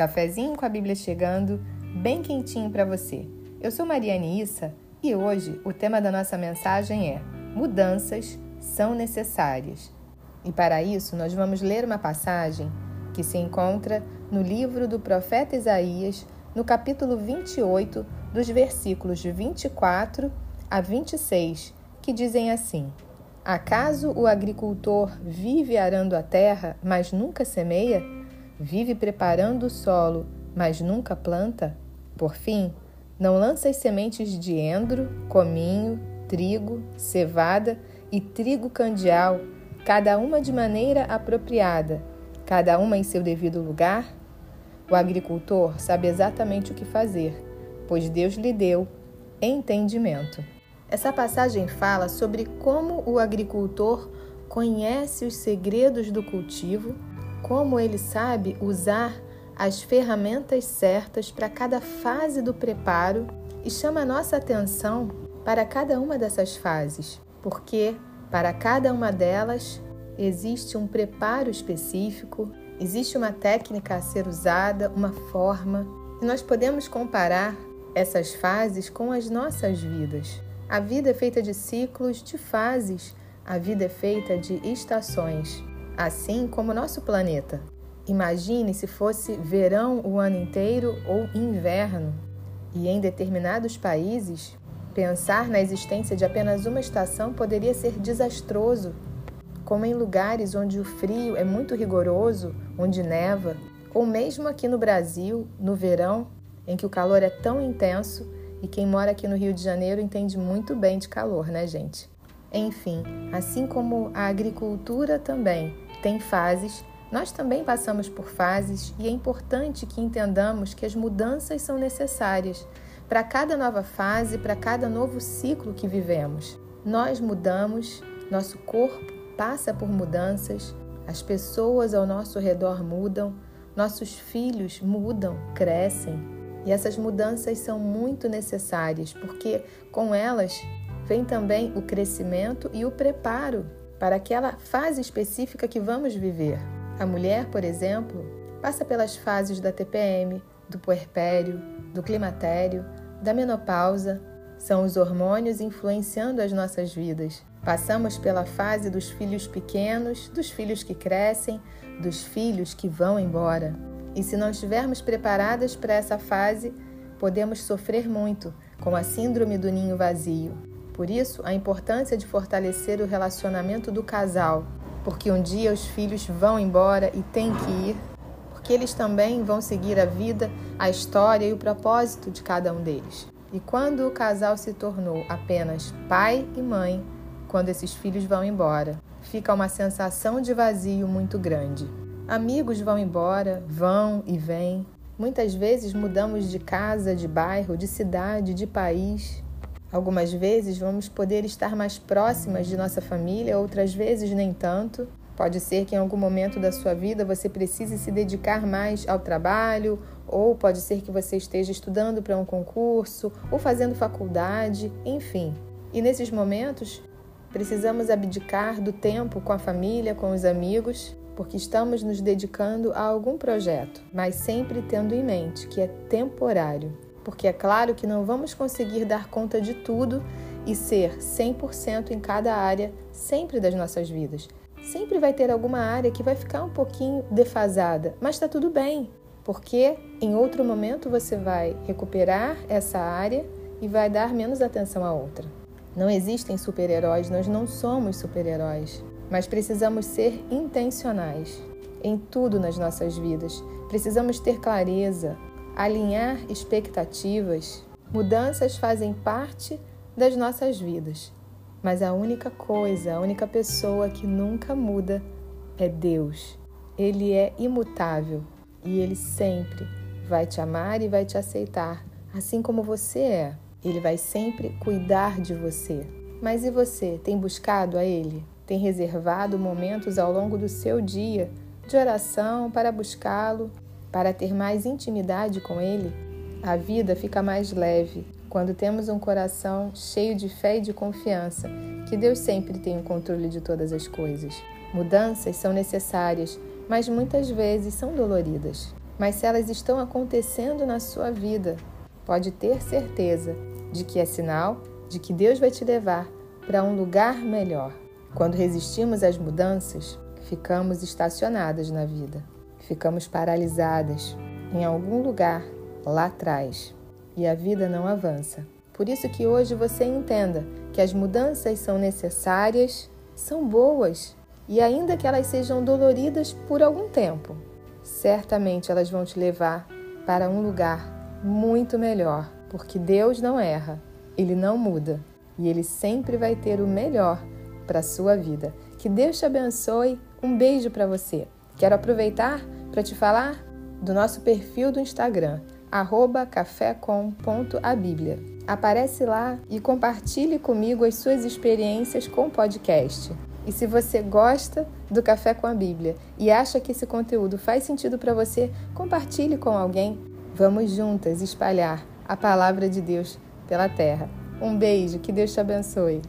Cafezinho com a Bíblia chegando, bem quentinho para você. Eu sou Mariane Issa e hoje o tema da nossa mensagem é Mudanças são necessárias. E para isso nós vamos ler uma passagem que se encontra no livro do profeta Isaías, no capítulo 28, dos versículos de 24 a 26, que dizem assim: Acaso o agricultor vive arando a terra, mas nunca semeia? Vive preparando o solo, mas nunca planta? Por fim, não lança as sementes de endro, cominho, trigo, cevada e trigo candial, cada uma de maneira apropriada, cada uma em seu devido lugar? O agricultor sabe exatamente o que fazer, pois Deus lhe deu entendimento. Essa passagem fala sobre como o agricultor conhece os segredos do cultivo, como ele sabe usar as ferramentas certas para cada fase do preparo e chama a nossa atenção para cada uma dessas fases, porque para cada uma delas existe um preparo específico, existe uma técnica a ser usada, uma forma, e nós podemos comparar essas fases com as nossas vidas. A vida é feita de ciclos, de fases. A vida é feita de estações, assim como nosso planeta. Imagine se fosse verão o ano inteiro ou inverno. E em determinados países, pensar na existência de apenas uma estação poderia ser desastroso, como em lugares onde o frio é muito rigoroso, onde neva, ou mesmo aqui no Brasil, no verão, em que o calor é tão intenso e quem mora aqui no Rio de Janeiro entende muito bem de calor, né, gente? Enfim, assim como a agricultura também tem fases, nós também passamos por fases e é importante que entendamos que as mudanças são necessárias para cada nova fase, para cada novo ciclo que vivemos. Nós mudamos, nosso corpo passa por mudanças, as pessoas ao nosso redor mudam, nossos filhos mudam, crescem, e essas mudanças são muito necessárias, porque com elas vem também o crescimento e o preparo para aquela fase específica que vamos viver. A mulher, por exemplo, passa pelas fases da TPM, do puerpério, do climatério, da menopausa. São os hormônios influenciando as nossas vidas. Passamos pela fase dos filhos pequenos, dos filhos que crescem, dos filhos que vão embora. E se não estivermos preparadas para essa fase, podemos sofrer muito com a síndrome do ninho vazio. Por isso, a importância de fortalecer o relacionamento do casal, porque um dia os filhos vão embora e têm que ir, porque eles também vão seguir a vida, a história e o propósito de cada um deles. E quando o casal se tornou apenas pai e mãe, quando esses filhos vão embora, fica uma sensação de vazio muito grande. Amigos vão embora, vão e vêm. Muitas vezes mudamos de casa, de bairro, de cidade, de país. Algumas vezes vamos poder estar mais próximas de nossa família, outras vezes nem tanto. Pode ser que em algum momento da sua vida você precise se dedicar mais ao trabalho, ou pode ser que você esteja estudando para um concurso ou fazendo faculdade, enfim. E nesses momentos, precisamos abdicar do tempo com a família, com os amigos porque estamos nos dedicando a algum projeto, mas sempre tendo em mente que é temporário, porque é claro que não vamos conseguir dar conta de tudo e ser 100% em cada área sempre das nossas vidas. Sempre vai ter alguma área que vai ficar um pouquinho defasada, mas está tudo bem, porque em outro momento você vai recuperar essa área e vai dar menos atenção a outra. Não existem super-heróis, nós não somos super-heróis mas precisamos ser intencionais em tudo nas nossas vidas. Precisamos ter clareza, alinhar expectativas. Mudanças fazem parte das nossas vidas, mas a única coisa, a única pessoa que nunca muda é Deus. Ele é imutável e ele sempre vai te amar e vai te aceitar, assim como você é. Ele vai sempre cuidar de você. Mas e você, tem buscado a Ele? tem reservado momentos ao longo do seu dia de oração para buscá-lo, para ter mais intimidade com Ele, a vida fica mais leve quando temos um coração cheio de fé e de confiança que Deus sempre tem o controle de todas as coisas. Mudanças são necessárias, mas muitas vezes são doloridas. Mas se elas estão acontecendo na sua vida, pode ter certeza de que é sinal de que Deus vai te levar para um lugar melhor. Quando resistimos às mudanças, ficamos estacionadas na vida, ficamos paralisadas em algum lugar lá atrás e a vida não avança. Por isso que hoje você entenda que as mudanças são necessárias, são boas e ainda que elas sejam doloridas por algum tempo, certamente elas vão te levar para um lugar muito melhor, porque Deus não erra, ele não muda e ele sempre vai ter o melhor para a sua vida. Que Deus te abençoe. Um beijo para você. Quero aproveitar para te falar do nosso perfil do Instagram, cafécom.abíblia. Aparece lá e compartilhe comigo as suas experiências com o podcast. E se você gosta do Café com a Bíblia e acha que esse conteúdo faz sentido para você, compartilhe com alguém. Vamos juntas espalhar a palavra de Deus pela terra. Um beijo, que Deus te abençoe.